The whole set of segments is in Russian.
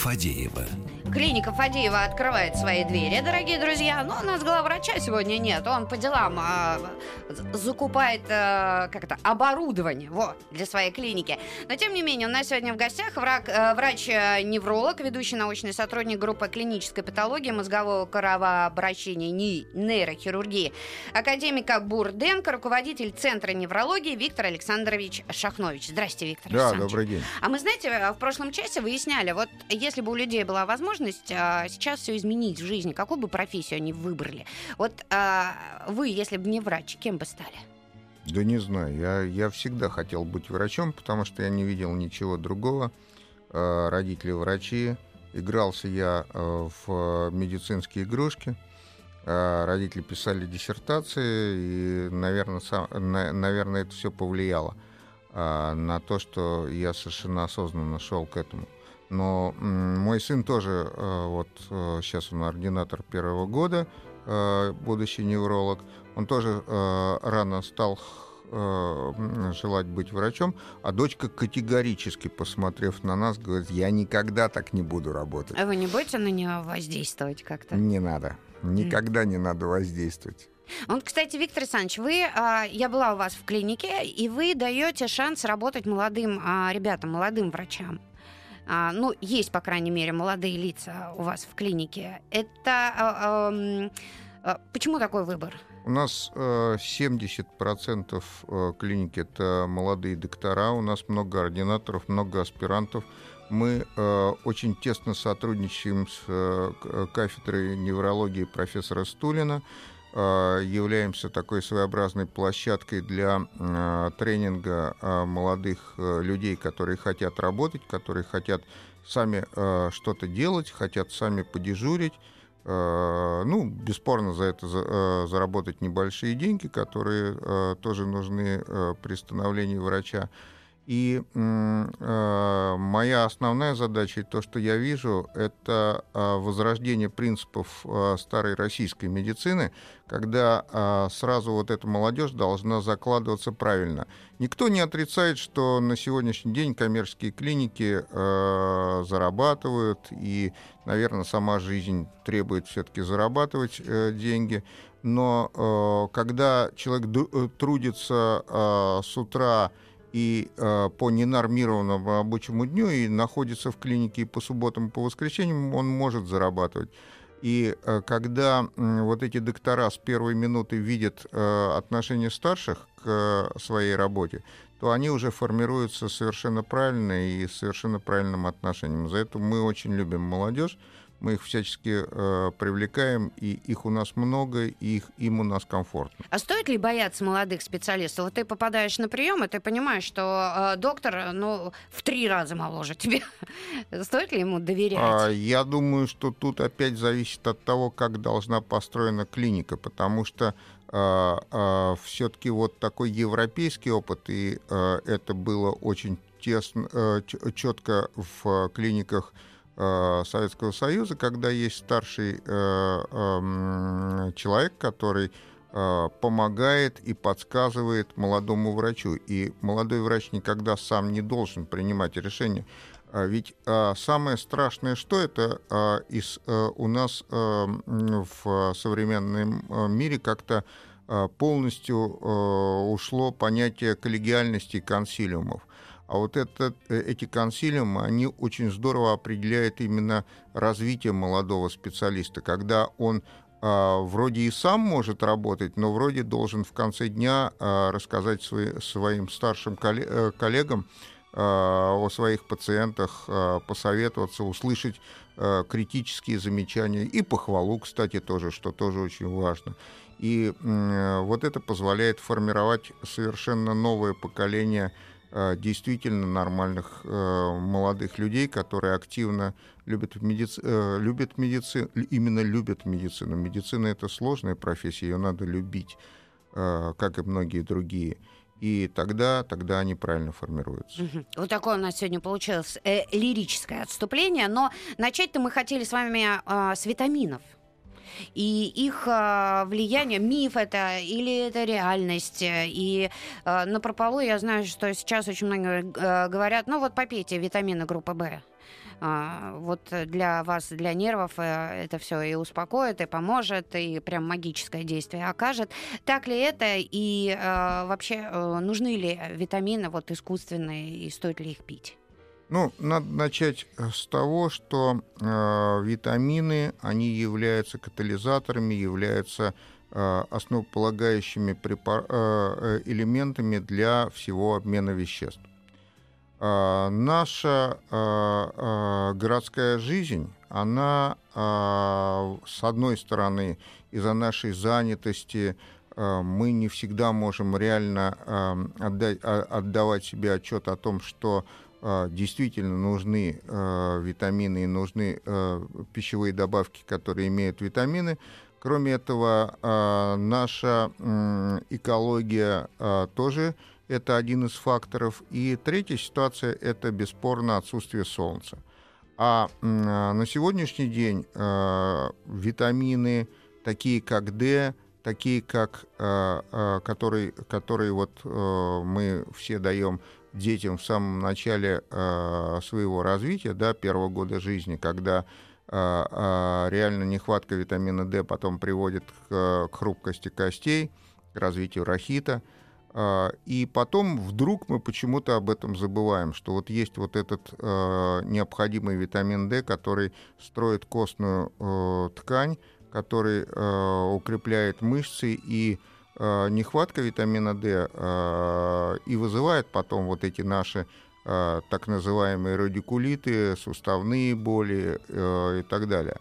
Фадеева. Клиника Фадеева открывает свои двери, дорогие друзья. Но у нас главврача сегодня нет. Он по делам а, закупает а, как это, оборудование вот, для своей клиники. Но, тем не менее, у нас сегодня в гостях враг, а, врач-невролог, ведущий научный сотрудник группы клинической патологии мозгового кровообращения и нейрохирургии, академика Бурденко, руководитель Центра неврологии Виктор Александрович Шахнович. Здрасте, Виктор Да, добрый день. А мы, знаете, в прошлом часе выясняли, вот если бы у людей была возможность а, сейчас все изменить в жизни, какую бы профессию они выбрали. Вот а, вы, если бы не врач, кем бы стали? Да не знаю. Я, я всегда хотел быть врачом, потому что я не видел ничего другого. А, родители врачи. Игрался я а, в медицинские игрушки. А, родители писали диссертации, и, наверное, сам, на, наверное это все повлияло на то, что я совершенно осознанно шел к этому. Но мой сын тоже, э, вот сейчас э, он ординатор первого года, э, будущий невролог, он тоже рано стал желать быть врачом, а дочка категорически, посмотрев на нас, говорит, я никогда так не буду работать. А вы не будете на нее воздействовать как-то? Не надо. Никогда не надо воздействовать. Вот, кстати, Виктор Александрович, вы, а, я была у вас в клинике, и вы даете шанс работать молодым а, ребятам, молодым врачам. А, ну, есть, по крайней мере, молодые лица у вас в клинике. Это а, а, почему такой выбор? У нас 70% э, клиники это молодые доктора, у нас много ординаторов, много аспирантов. Мы э, очень тесно сотрудничаем с э, кафедрой неврологии профессора Стулина. Э, являемся такой своеобразной площадкой для э, тренинга э, молодых людей, которые хотят работать, которые хотят сами что-то делать, хотят сами подежурить. Ну, бесспорно, за это заработать небольшие деньги, которые тоже нужны при становлении врача. И э, моя основная задача, то, что я вижу, это э, возрождение принципов э, старой российской медицины, когда э, сразу вот эта молодежь должна закладываться правильно. Никто не отрицает, что на сегодняшний день коммерческие клиники э, зарабатывают, и, наверное, сама жизнь требует все-таки зарабатывать э, деньги. Но э, когда человек э, трудится э, с утра, и э, по ненормированному рабочему дню и находится в клинике и по субботам, и по воскресеньям, он может зарабатывать. И э, когда э, вот эти доктора с первой минуты видят э, отношение старших к э, своей работе, то они уже формируются совершенно правильно и совершенно правильным отношением. За это мы очень любим молодежь мы их всячески э, привлекаем, и их у нас много, и их, им у нас комфортно. А стоит ли бояться молодых специалистов? Вот ты попадаешь на прием, и ты понимаешь, что э, доктор ну, в три раза моложе тебя. стоит ли ему доверять? А, я думаю, что тут опять зависит от того, как должна построена клиника, потому что Uh, uh, все-таки вот такой европейский опыт, и uh, это было очень тесно, четко в клиниках Э, Советского Союза, когда есть старший э, эм, человек, который э, помогает и подсказывает молодому врачу. И молодой врач никогда сам не должен принимать решение. А ведь самое страшное, что это из, у нас в современном мире как-то полностью ушло понятие коллегиальности консилиумов. А вот это, э, эти консилиумы, они очень здорово определяют именно развитие молодого специалиста, когда он а, вроде и сам может работать, но вроде должен в конце дня а, рассказать свои, своим старшим э, коллегам а, о своих пациентах, а, посоветоваться, услышать а, критические замечания и похвалу, кстати, тоже, что тоже очень важно. И вот это позволяет формировать совершенно новое поколение э, действительно нормальных э, молодых людей, которые активно любят, медици... э, любят медицину, именно любят медицину. Медицина это сложная профессия, ее надо любить, э, как и многие другие. И тогда, тогда они правильно формируются. Мгм. Вот такое у нас сегодня получилось э, лирическое отступление, но начать-то мы хотели с вами а, с витаминов. И их а, влияние, миф это или это реальность. И а, на прополу я знаю, что сейчас очень много э, говорят, ну вот попейте витамины группы В. А, вот для вас, для нервов э, это все и успокоит, и поможет, и прям магическое действие окажет. Так ли это? И вообще э, нужны ли витамины вот искусственные, и стоит ли их пить? Ну, надо начать э, с того, что э, витамины, они являются катализаторами, являются э, основополагающими препар- э, э, элементами для всего обмена веществ. А, наша а, а, городская жизнь, она, а, с одной стороны, из-за нашей занятости а, мы не всегда можем реально отдавать себе отчет о том, что действительно нужны а, витамины и нужны а, пищевые добавки, которые имеют витамины. Кроме этого, а, наша экология а, тоже это один из факторов. И третья ситуация – это бесспорно отсутствие солнца. А а, на сегодняшний день а, витамины, такие как D, такие как, а, а, которые, которые вот а, мы все даем детям в самом начале а, своего развития, да, первого года жизни, когда а, а, реально нехватка витамина D потом приводит к, к хрупкости костей, к развитию рахита. А, И потом вдруг мы почему-то об этом забываем, что вот есть вот этот э, необходимый витамин D, который строит костную э, ткань, который э, укрепляет мышцы, и э, нехватка витамина D э, и вызывает потом вот эти наши э, так называемые радикулиты, суставные боли э, и так далее.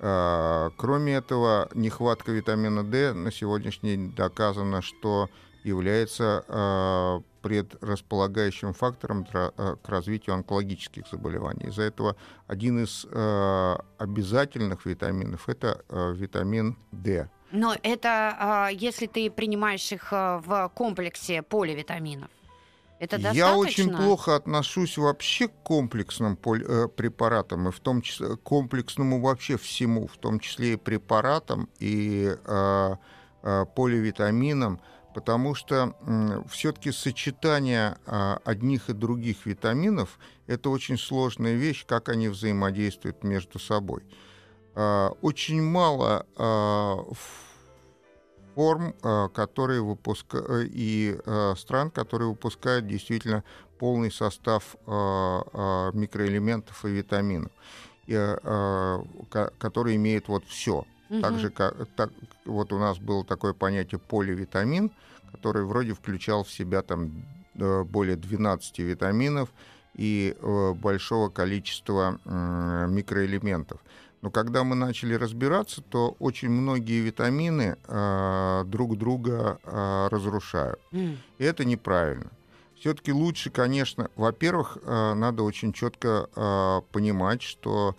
Э, Кроме этого, нехватка витамина D на сегодняшний день доказано, что является э, предрасполагающим фактором э, к развитию онкологических заболеваний. Из-за этого один из э, обязательных витаминов это э, витамин D. Но это а, если ты принимаешь их а, в комплексе поливитаминов. Это достаточно? Я очень плохо отношусь вообще к комплексным э, препаратам, и в том числе к комплексному вообще всему, в том числе и препаратам, и э, э, поливитаминам, потому что все-таки сочетание э, одних и других витаминов это очень сложная вещь, как они взаимодействуют между собой. Э, очень мало э, форм, э, которые выпускают, и стран, которые выпускают действительно полный состав микроэлементов и витаминов, которые имеют вот все. Так же, как так, вот у нас было такое понятие поливитамин, который вроде включал в себя там более 12 витаминов и большого количества микроэлементов. Но когда мы начали разбираться, то очень многие витамины э, друг друга э, разрушают. М. И это неправильно. Все-таки лучше, конечно, во-первых, э, надо очень четко э, понимать, что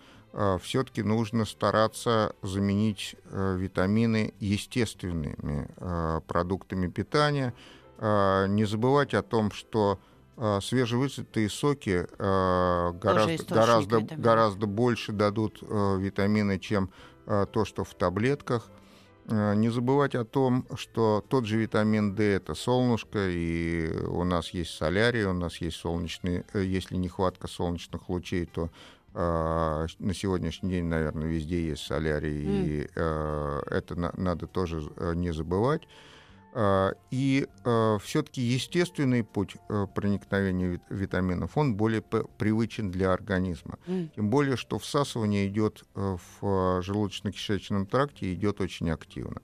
все-таки нужно стараться заменить э, витамины естественными э, продуктами питания. Э, Не забывать о том, что э, свежевысытые соки э, гораздо, гораздо, гораздо больше дадут э, витамины, чем то, что в таблетках. Не забывать о том, что тот же витамин D это солнышко, и у нас есть солярий, у нас есть солнечные, э, если нехватка солнечных лучей, то э, на сегодняшний день, наверное, везде есть солярий, и э, это на- надо тоже э, не забывать. Э, И все-таки естественный путь э, проникновения вит- витаминов, он более привычен для организма. Тем более, что всасывание идет э, в желудочно-кишечном тракте идет очень активно.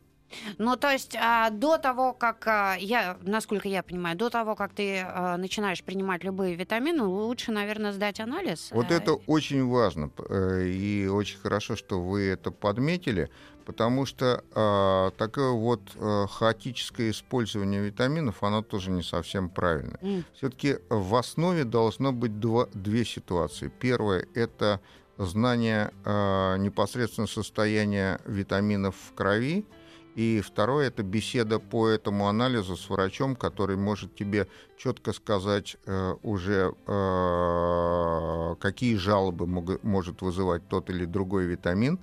Ну, то есть а, до того, как а, я, насколько я понимаю, до того, как ты а, начинаешь принимать любые витамины, лучше, наверное, сдать анализ. Вот э, это очень важно, э, и очень хорошо, что вы это подметили, потому что а, такое вот а, хаотическое использование витаминов, оно тоже не совсем правильно. м, Все-таки в основе должно быть два- две ситуации. Первое — это знание а, непосредственно состояния витаминов в крови, и второе это беседа по этому анализу с врачом, который может тебе четко сказать э, уже, э, какие жалобы мог- может вызывать тот или другой витамин,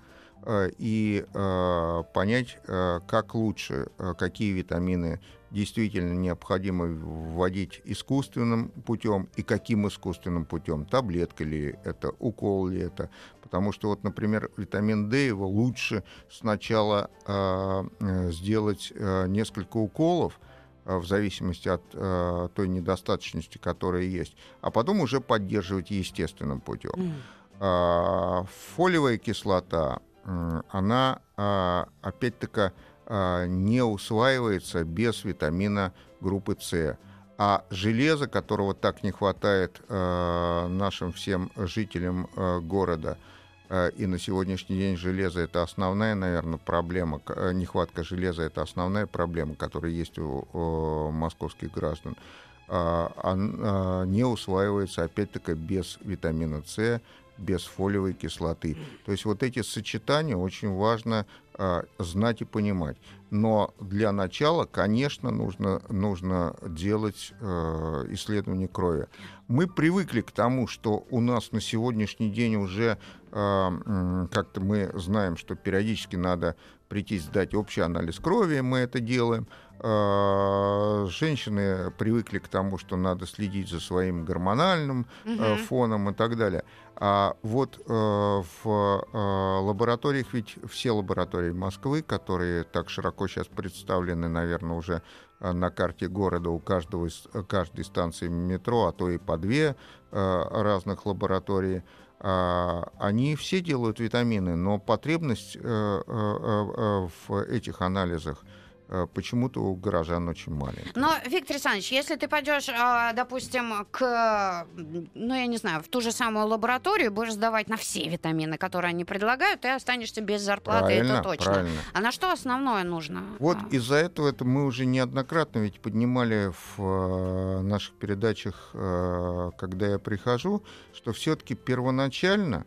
и э, понять, э, как лучше, э, какие витамины действительно необходимо вводить искусственным путем и каким искусственным путем, таблетка ли это, укол ли это. Потому что вот, например, витамин D его лучше сначала э, э, сделать э, несколько уколов, э, в зависимости от э, той недостаточности, которая есть, а потом уже поддерживать естественным путем. А, Фолиевая кислота, она а, опять-таки а, не усваивается без витамина группы С. А железо, которого так не хватает а, нашим всем жителям а, города, и на сегодняшний день железо это основная, наверное, проблема, э, нехватка железа это основная проблема, которая есть у, московских граждан, а, не усваивается опять-таки без витамина С, без фолиевой кислоты. То есть вот эти сочетания очень важно а, знать и понимать. Но для начала, конечно, нужно, нужно делать э, исследование крови. Мы привыкли к тому, что у нас на сегодняшний день уже э, как-то мы знаем, что периодически надо прийти сдать общий анализ крови, мы это делаем. Э, Женщины привыкли к тому, что надо следить за своим гормональным Мгм. фоном и так далее. А вот э, в э, лабораториях, ведь все лаборатории Москвы, которые так широко сейчас представлены, наверное, уже на карте города у каждого из, каждой станции метро, а то и по две разных лабораторий, а, они все делают витамины, но потребность в этих анализах почему-то у горожан очень маленькая. Но, Виктор Александрович, если ты пойдешь, а, допустим, к, ну, я не знаю, в ту же самую лабораторию, будешь сдавать на все витамины, которые они предлагают, ты останешься без зарплаты, Правильно, это точно. правильно. А на что основное нужно? Вот А, из-за этого это мы уже неоднократно ведь поднимали в э, наших передачах, э, когда я прихожу, что все-таки первоначально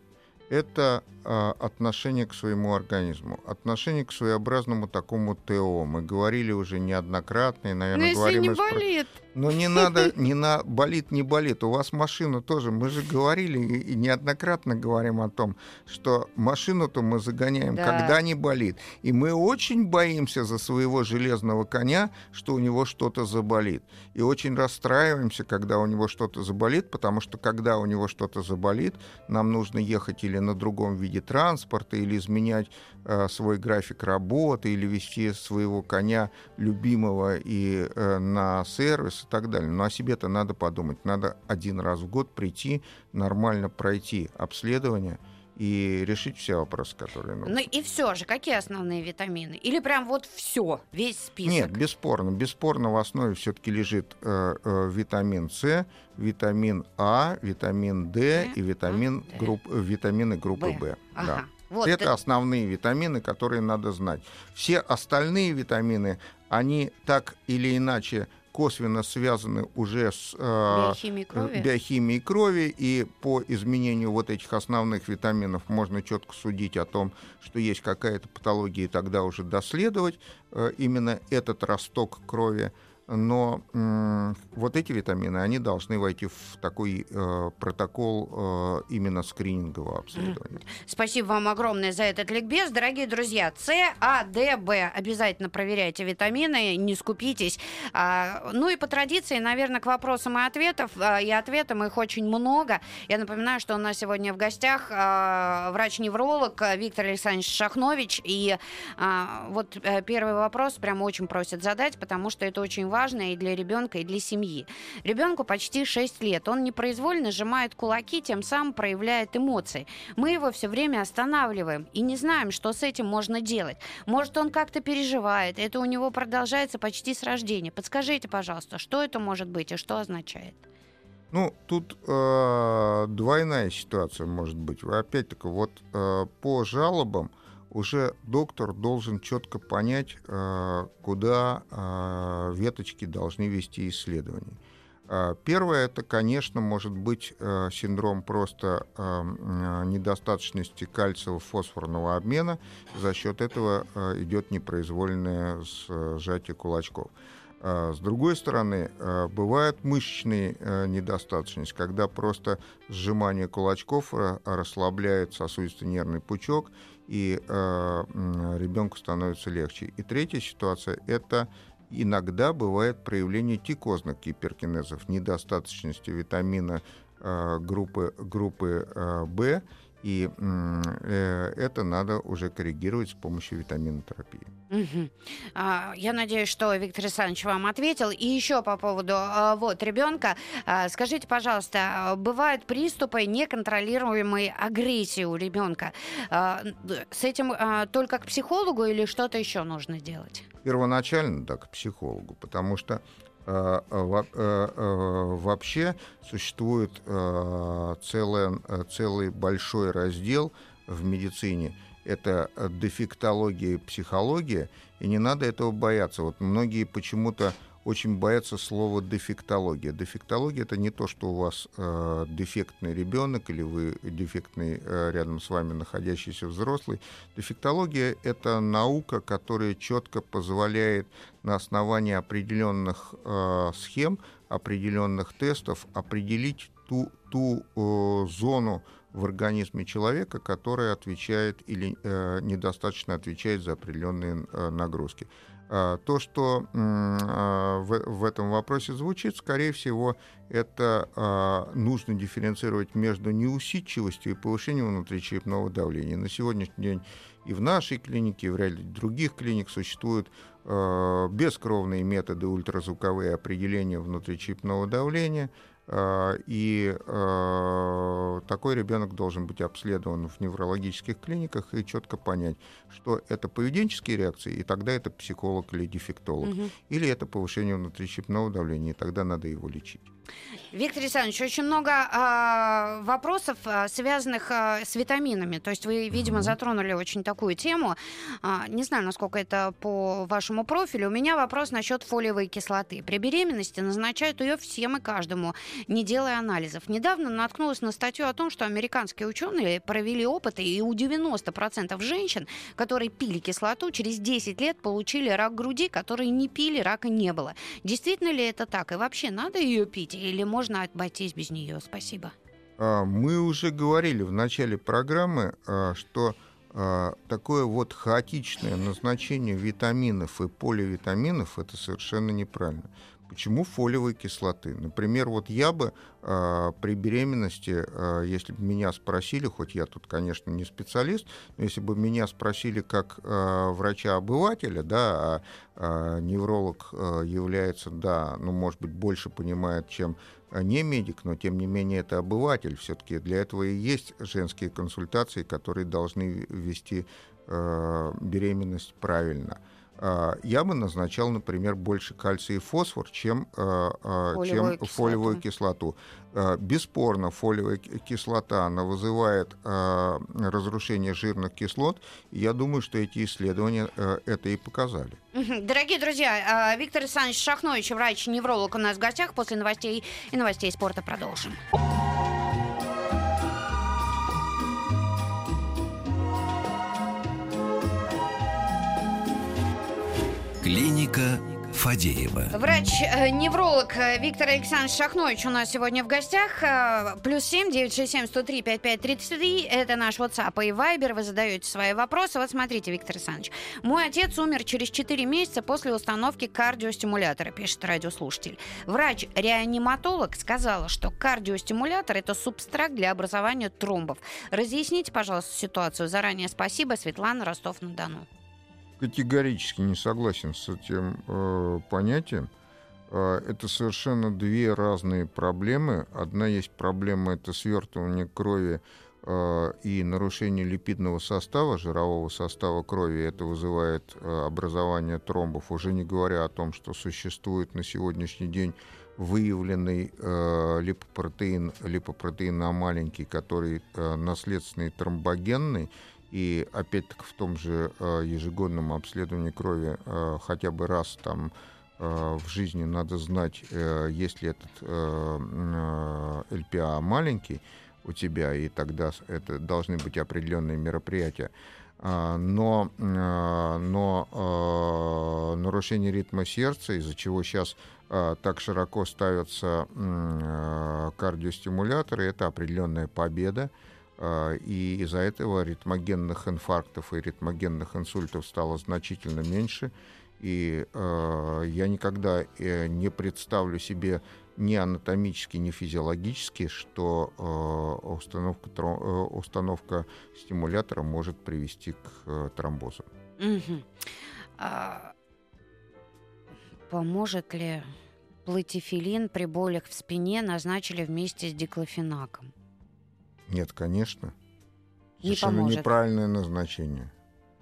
это э, отношение к своему организму, отношение к своеобразному такому ТО. Мы говорили уже неоднократно, и, Ну, наверное, если говорим не и спро- болит. Но не надо, не на болит, не болит. У вас машина тоже. Мы же говорили и и неоднократно говорим о том, что машину-то мы загоняем, Да. когда не болит. И мы очень боимся за своего железного коня, что у него что-то заболит. И очень расстраиваемся, когда у него что-то заболит, потому что когда у него что-то заболит, нам нужно ехать или на другом виде транспорта, или изменять э, свой график работы, или вести своего коня любимого и э, на сервис и так далее. Но о себе-то надо подумать. Надо один раз в год прийти, нормально пройти обследование и решить все вопросы, которые нужны. Ну и все же, какие основные витамины? Или прям вот все, весь список? Нет, бесспорно. Бесспорно в основе все-таки лежит э, э, витамин С, витамин А, витамин Д и витамин А, групп, э, витамины группы. Б. Ага. Да. Вот Это ты- основные витамины, которые надо знать. Все остальные витамины, они так или иначе косвенно связаны уже с э, биохимией крови. биохимией крови, и по изменению вот этих основных витаминов можно четко судить о том, что есть какая-то патология, и тогда уже доследовать э, именно этот росток крови. Но вот эти витамины, они должны войти в такой э, протокол э, именно скринингового обследования. Спасибо вам огромное за этот ликбез. Дорогие друзья, С, А, Д, Б. Обязательно проверяйте витамины, не скупитесь. А, ну и по традиции, наверное, к вопросам и ответов, а, и ответам их очень много. Я напоминаю, что у нас сегодня в гостях а, врач-невролог Виктор Александрович Шахнович. И а, вот э, первый вопрос прям очень просят задать, потому что это очень важно. Важное и для ребенка, и для семьи. Ребенку почти 6 лет. Он непроизвольно сжимает кулаки, тем самым проявляет эмоции. Мы его все время останавливаем и не знаем, что с этим можно делать. Может, он как-то переживает. Это у него продолжается почти с рождения. Подскажите, пожалуйста, что это может быть и что означает? Ну, тут э, двойная ситуация может быть. Опять-таки, вот э, по жалобам уже доктор должен четко понять, э, куда э, веточки должны вести исследования. Э, первое, это, конечно, может быть синдром просто недостаточности кальциево-фосфорного обмена. За счет этого идет непроизвольное сжатие кулачков. С другой стороны, бывает мышечная недостаточность, когда просто сжимание кулачков расслабляет сосудистый нервный пучок, и э, ребенку становится легче. И третья ситуация – это иногда бывает проявление тикозных гиперкинезов, недостаточности витамина э, группы, группы э, В и э, это надо уже коррегировать с помощью витаминотерапии. Угу. А, я надеюсь, что Виктор Александрович вам ответил. И еще по поводу а, вот ребенка. А, скажите, пожалуйста, бывают приступы неконтролируемой агрессии у ребенка. А, с этим а, только к психологу или что-то еще нужно делать? Первоначально, да, к психологу, потому что вообще существует целый, целый большой раздел в медицине. Это дефектология и психология, и не надо этого бояться. Вот многие почему-то очень боятся слова дефектология. Дефектология это не то, что у вас э, дефектный ребенок или вы дефектный э, рядом с вами находящийся взрослый. Дефектология это наука, которая четко позволяет на основании определенных э, схем, определенных тестов определить ту, ту э, зону в организме человека, которая отвечает или э, недостаточно отвечает за определенные э, нагрузки. А, то, что а, в этом вопросе звучит, скорее всего, это а, нужно дифференцировать между неусидчивостью и повышением внутричерепного давления. На сегодняшний день и в нашей клинике, и в ряде других клиник существуют бескровные методы ультразвуковые определения внутричерепного давления – Э, и э, такой ребенок должен быть обследован в неврологических клиниках и четко понять, что это поведенческие реакции, и тогда это психолог или дефектолог, угу. или это повышение внутричерепного давления, и тогда надо его лечить. Виктор Александрович, очень много э, вопросов, э, связанных э, с витаминами. То есть вы, видимо, mm-hmm. затронули очень такую тему. Э, не знаю, насколько это по вашему профилю. У меня вопрос насчет фолиевой кислоты. При беременности назначают ее всем и каждому, не делая анализов. Недавно наткнулась на статью о том, что американские ученые провели опыты, и у 90% женщин, которые пили кислоту, через 10 лет получили рак груди, которые не пили, рака не было. Действительно ли это так? И вообще надо ее пить? Или можно обойтись без нее? Спасибо. А, мы уже говорили в начале программы, а, что а, такое вот хаотичное назначение витаминов и поливитаминов это совершенно неправильно. Почему фолиевой кислоты? Например, вот я бы э, при беременности, э, если бы меня спросили, хоть я тут, конечно, не специалист, но если бы меня спросили как э, врача-обывателя, да, а э, невролог э, является, да, ну, может быть, больше понимает, чем не медик, но тем не менее это обыватель. Все-таки для этого и есть женские консультации, которые должны вести э, беременность правильно. Я бы назначал, например, больше кальция и фосфор, чем, а, а, фолиевую, чем кислоту. фолиевую кислоту. Бесспорно, фолиевая кислота она вызывает разрушение жирных кислот. Я думаю, что эти исследования это и показали. Дорогие друзья, Виктор Александрович Шахнович, врач-невролог у нас в гостях. После новостей и новостей спорта продолжим. Клиника Фадеева. Врач-невролог э, Виктор Александрович Шахнович у нас сегодня в гостях. Э, плюс семь девять шесть семь сто три пять пять тридцать три. Это наш WhatsApp и Viber. Вы задаете свои вопросы. Вот смотрите, Виктор Александрович. Мой отец умер через 4 месяца после установки кардиостимулятора, пишет радиослушатель. Врач-реаниматолог сказала, что кардиостимулятор это субстракт для образования тромбов. Разъясните, пожалуйста, ситуацию. Заранее спасибо. Светлана, Ростов-на-Дону категорически не согласен с этим э, понятием. Это совершенно две разные проблемы. Одна есть проблема, это свертывание крови и нарушение липидного состава, жирового состава крови. Это вызывает образование тромбов, уже не говоря о том, что существует на сегодняшний день выявленный э, липопротеин, липопротеин А маленький, который э, наследственный тромбогенный, и опять-таки в том же э, ежегодном обследовании крови э, хотя бы раз там э, в жизни надо знать, э, есть ли этот ЛПА маленький у тебя, и тогда это должны быть определенные мероприятия. А, но, но нарушение ритма сердца, из-за чего сейчас так широко ставятся кардиостимуляторы, это определенная победа. И из-за этого ритмогенных инфарктов и ритмогенных инсультов стало значительно меньше. И я никогда э, не представлю себе ни анатомически, ни физиологически, что э, установка, э, установка стимулятора может привести к э, тромбозу. Угу. А, поможет ли платифилин при болях в спине назначили вместе с диклофенаком? Нет, конечно. Не Совершенно поможет. неправильное назначение.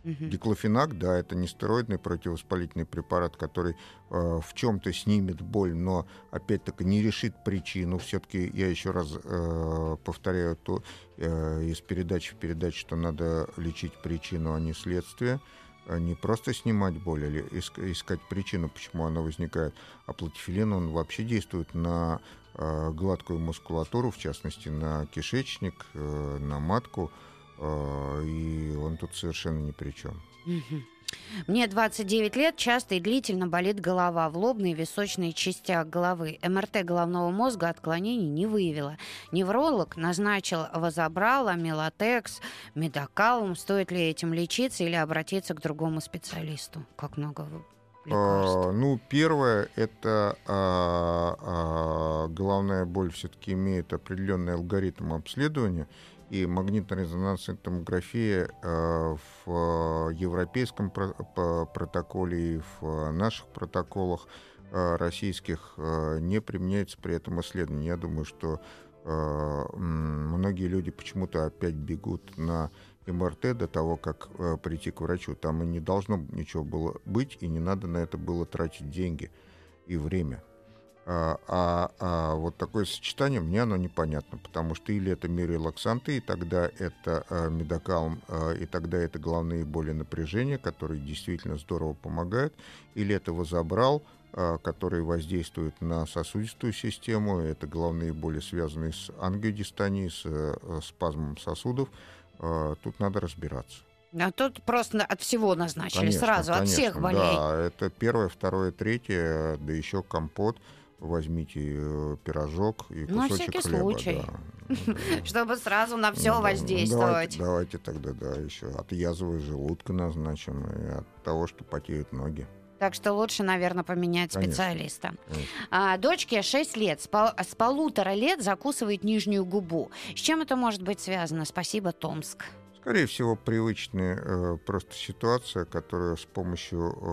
Угу. Диклофенак, да, это не стероидный противовоспалительный препарат, который э, в чем-то снимет боль, но опять-таки не решит причину. Все-таки я еще раз э, повторяю то э, из передачи в передачу, что надо лечить причину, а не следствие. А не просто снимать боль или искать причину, почему она возникает, а платифилин, он вообще действует на э, гладкую мускулатуру, в частности на кишечник, э, на матку, а, и он тут совершенно ни при чем. Мне 29 лет, часто и длительно болит голова в лобной и височной частях головы. МРТ головного мозга отклонений не выявила. Невролог назначил вазобрал, амилотекс, медокалум. Стоит ли этим лечиться или обратиться к другому специалисту? Как много лекарств? А, ну, первое, это а, а, головная боль все-таки имеет определенный алгоритм обследования и магнитно-резонансная томография э, в европейском протоколе и в наших протоколах э, российских э, не применяется при этом исследование. Я думаю, что многие люди почему-то опять бегут на МРТ до того, как прийти к врачу. Там и не должно ничего было быть, и не надо на это было тратить деньги и время. А, а, а вот такое сочетание мне оно непонятно, потому что или это мирелаксанты, и тогда это а, медокалм, а, и тогда это головные боли напряжения, которые действительно здорово помогают, или это возобрал, а, который воздействует на сосудистую систему, это головные боли, связанные с ангиодистонией, с а, спазмом сосудов. А, тут надо разбираться. А тут просто от всего назначили конечно, сразу, конечно, от всех болей. Да, это первое, второе, третье, да еще компот возьмите э, пирожок и кусочек на всякий хлеба. Случай. Да. Чтобы сразу на все ну, воздействовать. Давайте, давайте тогда, да, еще от язвы желудка назначим и от того, что потеют ноги. Так что лучше, наверное, поменять Конечно. специалиста. Конечно. А, дочке 6 лет, с, пол, с полутора лет закусывает нижнюю губу. С чем это может быть связано? Спасибо, Томск. Скорее всего, привычная э, просто ситуация, которая с помощью э,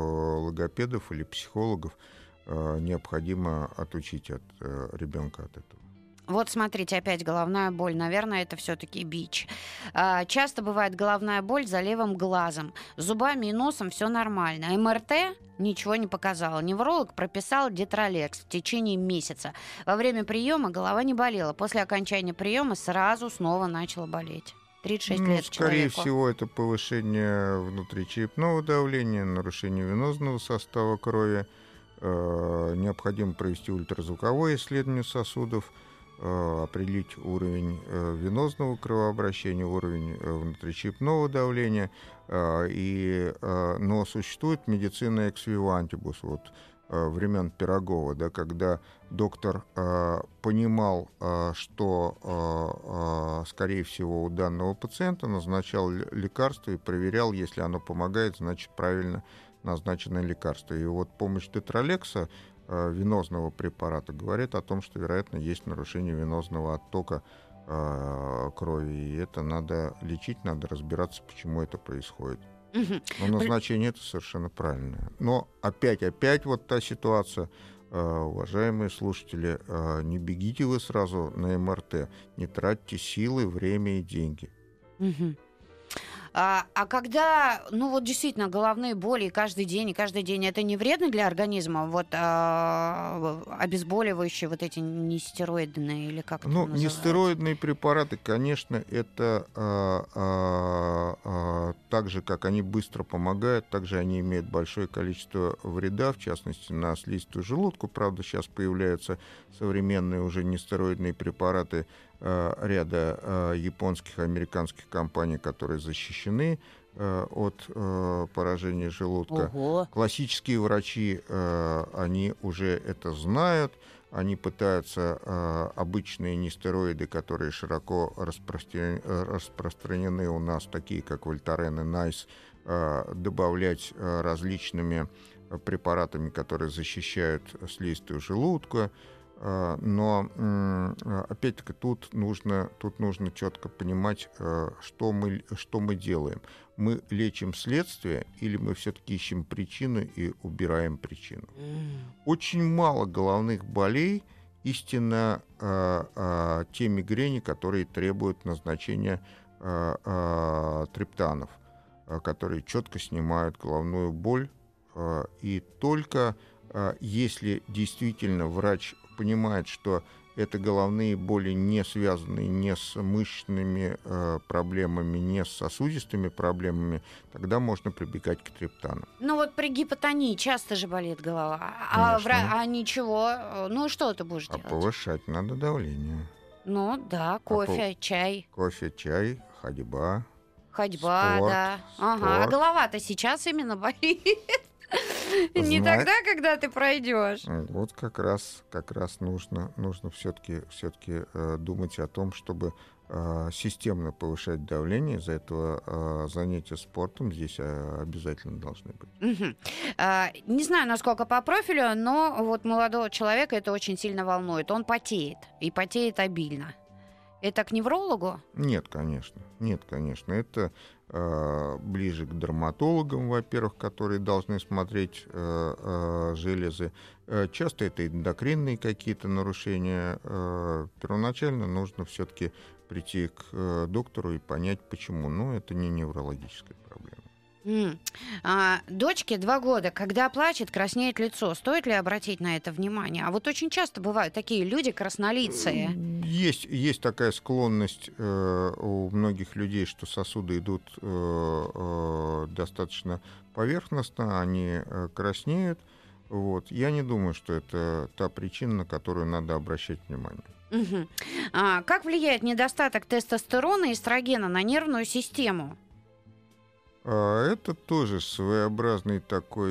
логопедов или психологов Э, необходимо отучить от э, ребенка от этого. Вот смотрите, опять головная боль. Наверное, это все-таки бич. А, часто бывает головная боль за левым глазом. С зубами и носом все нормально. МРТ ничего не показала. Невролог прописал детролекс в течение месяца. Во время приема голова не болела. После окончания приема сразу снова начала болеть. 36 ну, лет Скорее человеку. всего, это повышение внутричерепного давления, нарушение венозного состава крови, Э, необходимо провести ультразвуковое исследование сосудов, э, определить уровень э, венозного кровообращения, уровень внутричерепного давления. И, но существует медицина экс-вивантибус, вот времен Пирогова, да, когда доктор э, понимал, э, что, э, э, скорее всего, у данного пациента назначал лекарство и проверял, если оно помогает, значит, правильно назначенное лекарство. И вот помощь тетралекса, э, венозного препарата, говорит о том, что, вероятно, есть нарушение венозного оттока э, крови. И это надо лечить, надо разбираться, почему это происходит. Но назначение это совершенно правильное. Но опять-опять вот та ситуация, уважаемые слушатели, не бегите вы сразу на МРТ, не тратьте силы, время и деньги. Угу. А, а когда, ну вот действительно, головные боли каждый день и каждый день, это не вредно для организма? Вот а, обезболивающие вот эти нестероидные или как Ну, нестероидные препараты, конечно, это а, а, так же, как они быстро помогают, также они имеют большое количество вреда, в частности, на слизистую желудка. Правда, сейчас появляются современные уже нестероидные препараты, Э, ряда э, японских, американских компаний, которые защищены э, от поражения желудка. Ого. Классические врачи, они уже это знают, они пытаются обычные нестероиды, которые широко распространены у нас, такие как Вольтарен и Найс, добавлять различными препаратами, которые защищают слизистую желудка, но опять-таки тут нужно, тут нужно четко понимать, э, что мы, что мы делаем. Мы лечим следствие или мы все-таки ищем причину и убираем причину. Очень мало головных болей истинно те мигрени, которые требуют назначения триптанов, которые четко снимают головную боль. И только если действительно врач понимает, что это головные боли не связанные не с мышечными э, проблемами, не с сосудистыми проблемами, тогда можно прибегать к триптанам. Ну вот при гипотонии часто же болит голова. А, вра... а ничего, ну что ты будешь а делать? повышать надо давление. Ну да, кофе, а по... чай. Кофе, чай, ходьба. Ходьба, спорт, да. Ага. А голова-то сейчас именно болит. Не тогда, когда ты пройдешь. Вот как раз, как раз нужно, нужно все-таки, все-таки э, думать о том, чтобы э, системно повышать давление. Из-за этого э, занятия спортом здесь э, обязательно должны быть. Угу. А, не знаю, насколько по профилю, но вот молодого человека это очень сильно волнует. Он потеет и потеет обильно. Это к неврологу? Нет, конечно. Нет, конечно. Это ближе к дерматологам, во-первых, которые должны смотреть э, э, железы. Э, часто это эндокринные какие-то нарушения. Э, первоначально нужно все-таки прийти к э, доктору и понять, почему. Но это не неврологическая проблема. Mm. А, дочке два года, когда плачет, краснеет лицо. Стоит ли обратить на это внимание? А вот очень часто бывают такие люди краснолицые. Есть, есть такая склонность э, у многих людей, что сосуды идут э, э, достаточно поверхностно, они э, краснеют. Вот. Я не думаю, что это та причина, на которую надо обращать внимание. Угу. А, как влияет недостаток тестостерона и эстрогена на нервную систему? А это тоже своеобразный такой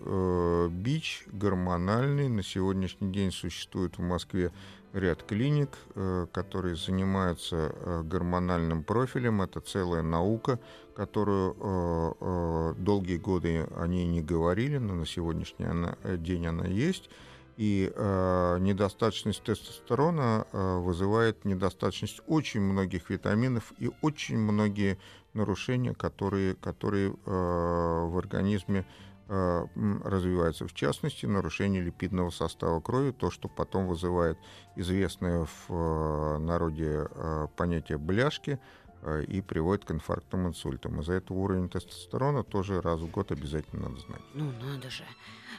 э, бич гормональный. На сегодняшний день существует в Москве ряд клиник, э, которые занимаются э, гормональным профилем. Это целая наука, которую э, э, долгие годы они не говорили, но на сегодняшний э, день она есть. И э, недостаточность тестостерона э, вызывает недостаточность очень многих витаминов и очень многие нарушения, которые, которые э, в организме э, развиваются. В частности, нарушение липидного состава крови, то, что потом вызывает известное в э, народе э, понятие бляшки э, и приводит к инфарктам, инсультам. Из-за этого уровень тестостерона тоже раз в год обязательно надо знать. Ну, надо же.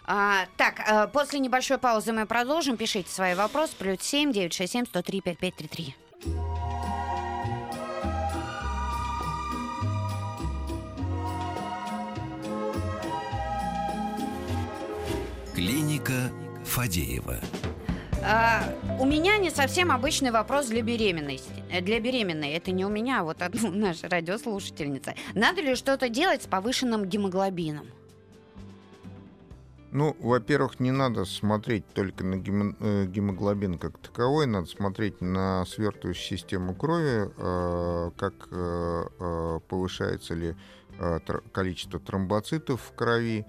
А, так, а, после небольшой паузы мы продолжим. Пишите свои вопросы. Плюс семь девять шесть семь сто три пять пять три три. Клиника Фадеева. А, у меня не совсем обычный вопрос для беременности. Э, для беременной. Это не у меня, а вот одну наша радиослушательница. Надо ли что-то делать с повышенным гемоглобином? Ну, во-первых, не надо смотреть только на э, гемоглобин как таковой, надо смотреть на свертывающую систему крови, э, как повышается ли количество тромбоцитов в крови,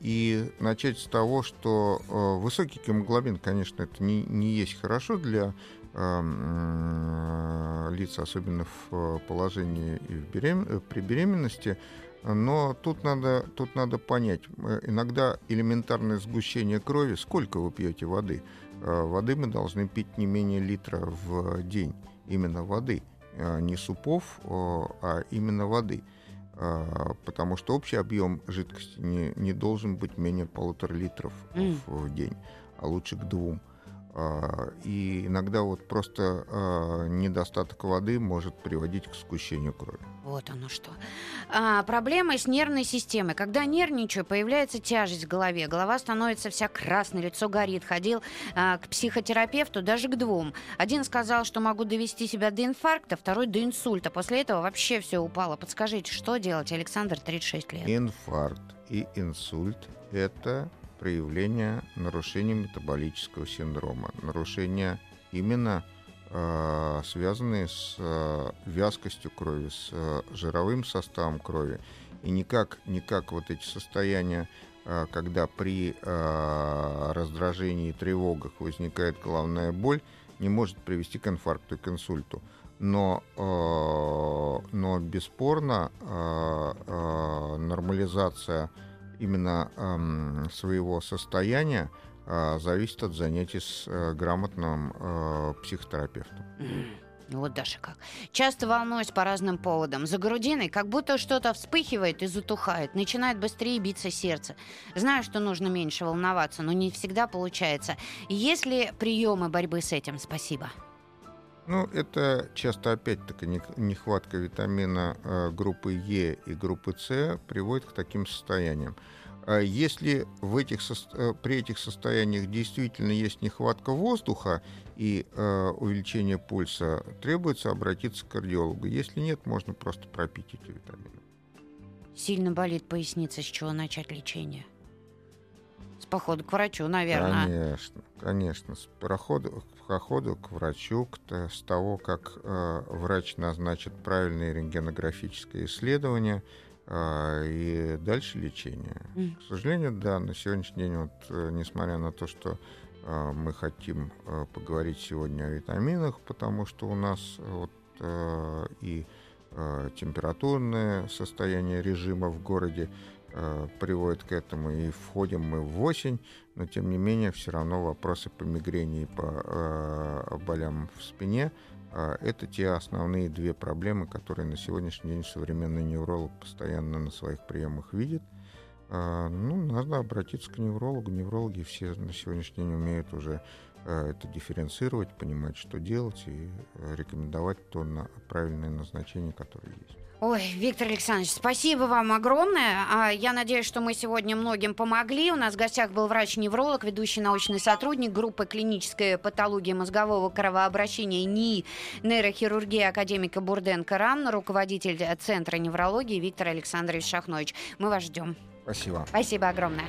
и начать с того, что высокий гемоглобин, конечно, это не, не есть хорошо для лиц, особенно в положении и в берем... при беременности. Но тут надо, тут надо понять, э, иногда элементарное сгущение крови, сколько вы пьете воды? Э, воды мы должны пить не менее литра в день, именно воды, э, не супов, а именно воды. Потому что общий объем жидкости не, не должен быть менее полутора литров mm. в день, а лучше к двум. А, и иногда вот просто а, недостаток воды может приводить к сгущению крови. Вот оно что. А, проблемы с нервной системой. Когда нервничаю, появляется тяжесть в голове. Голова становится вся красной, лицо горит. Ходил а, к психотерапевту, даже к двум. Один сказал, что могу довести себя до инфаркта, второй до инсульта. После этого вообще все упало. Подскажите, что делать? Александр, 36 лет. Инфаркт и инсульт – это проявления нарушения метаболического синдрома, нарушения именно э, связанные с э, вязкостью крови, с э, жировым составом крови. И никак, никак вот эти состояния, э, когда при э, раздражении и тревогах возникает головная боль, не может привести к инфаркту и к инсульту. Но, э, но бесспорно э, э, нормализация именно э, своего состояния э, зависит от занятий с э, грамотным э, психотерапевтом. Вот даже как. Часто волнуюсь по разным поводам. За грудиной как будто что-то вспыхивает и затухает. Начинает быстрее биться сердце. Знаю, что нужно меньше волноваться, но не всегда получается. Есть ли приемы борьбы с этим? Спасибо. Ну, это часто опять-таки нехватка витамина э, группы Е и группы С приводит к таким состояниям. А если в этих, э, при этих состояниях действительно есть нехватка воздуха и э, увеличение пульса, требуется обратиться к кардиологу. Если нет, можно просто пропить эти витамины. Сильно болит поясница, с чего начать лечение? С похода к врачу, наверное. Конечно, конечно. С проходу к врачу, с того, как э, врач назначит правильное рентгенографическое исследование э, и дальше лечение. Mm. К сожалению, да, на сегодняшний день, вот, э, несмотря на то, что э, мы хотим э, поговорить сегодня о витаминах, потому что у нас вот, э, и э, температурное состояние режима в городе приводит к этому, и входим мы в осень, но тем не менее все равно вопросы по мигрени и по э, болям в спине э, это те основные две проблемы, которые на сегодняшний день современный невролог постоянно на своих приемах видит. Э, ну, надо обратиться к неврологу. Неврологи все на сегодняшний день умеют уже э, это дифференцировать, понимать, что делать и э, рекомендовать то на правильное назначение, которое есть. Ой, Виктор Александрович, спасибо вам огромное. А, я надеюсь, что мы сегодня многим помогли. У нас в гостях был врач-невролог, ведущий научный сотрудник группы клинической патологии мозгового кровообращения НИИ нейрохирургии академика Бурденко РАМ, руководитель Центра неврологии Виктор Александрович Шахнович. Мы вас ждем. Спасибо. Спасибо огромное.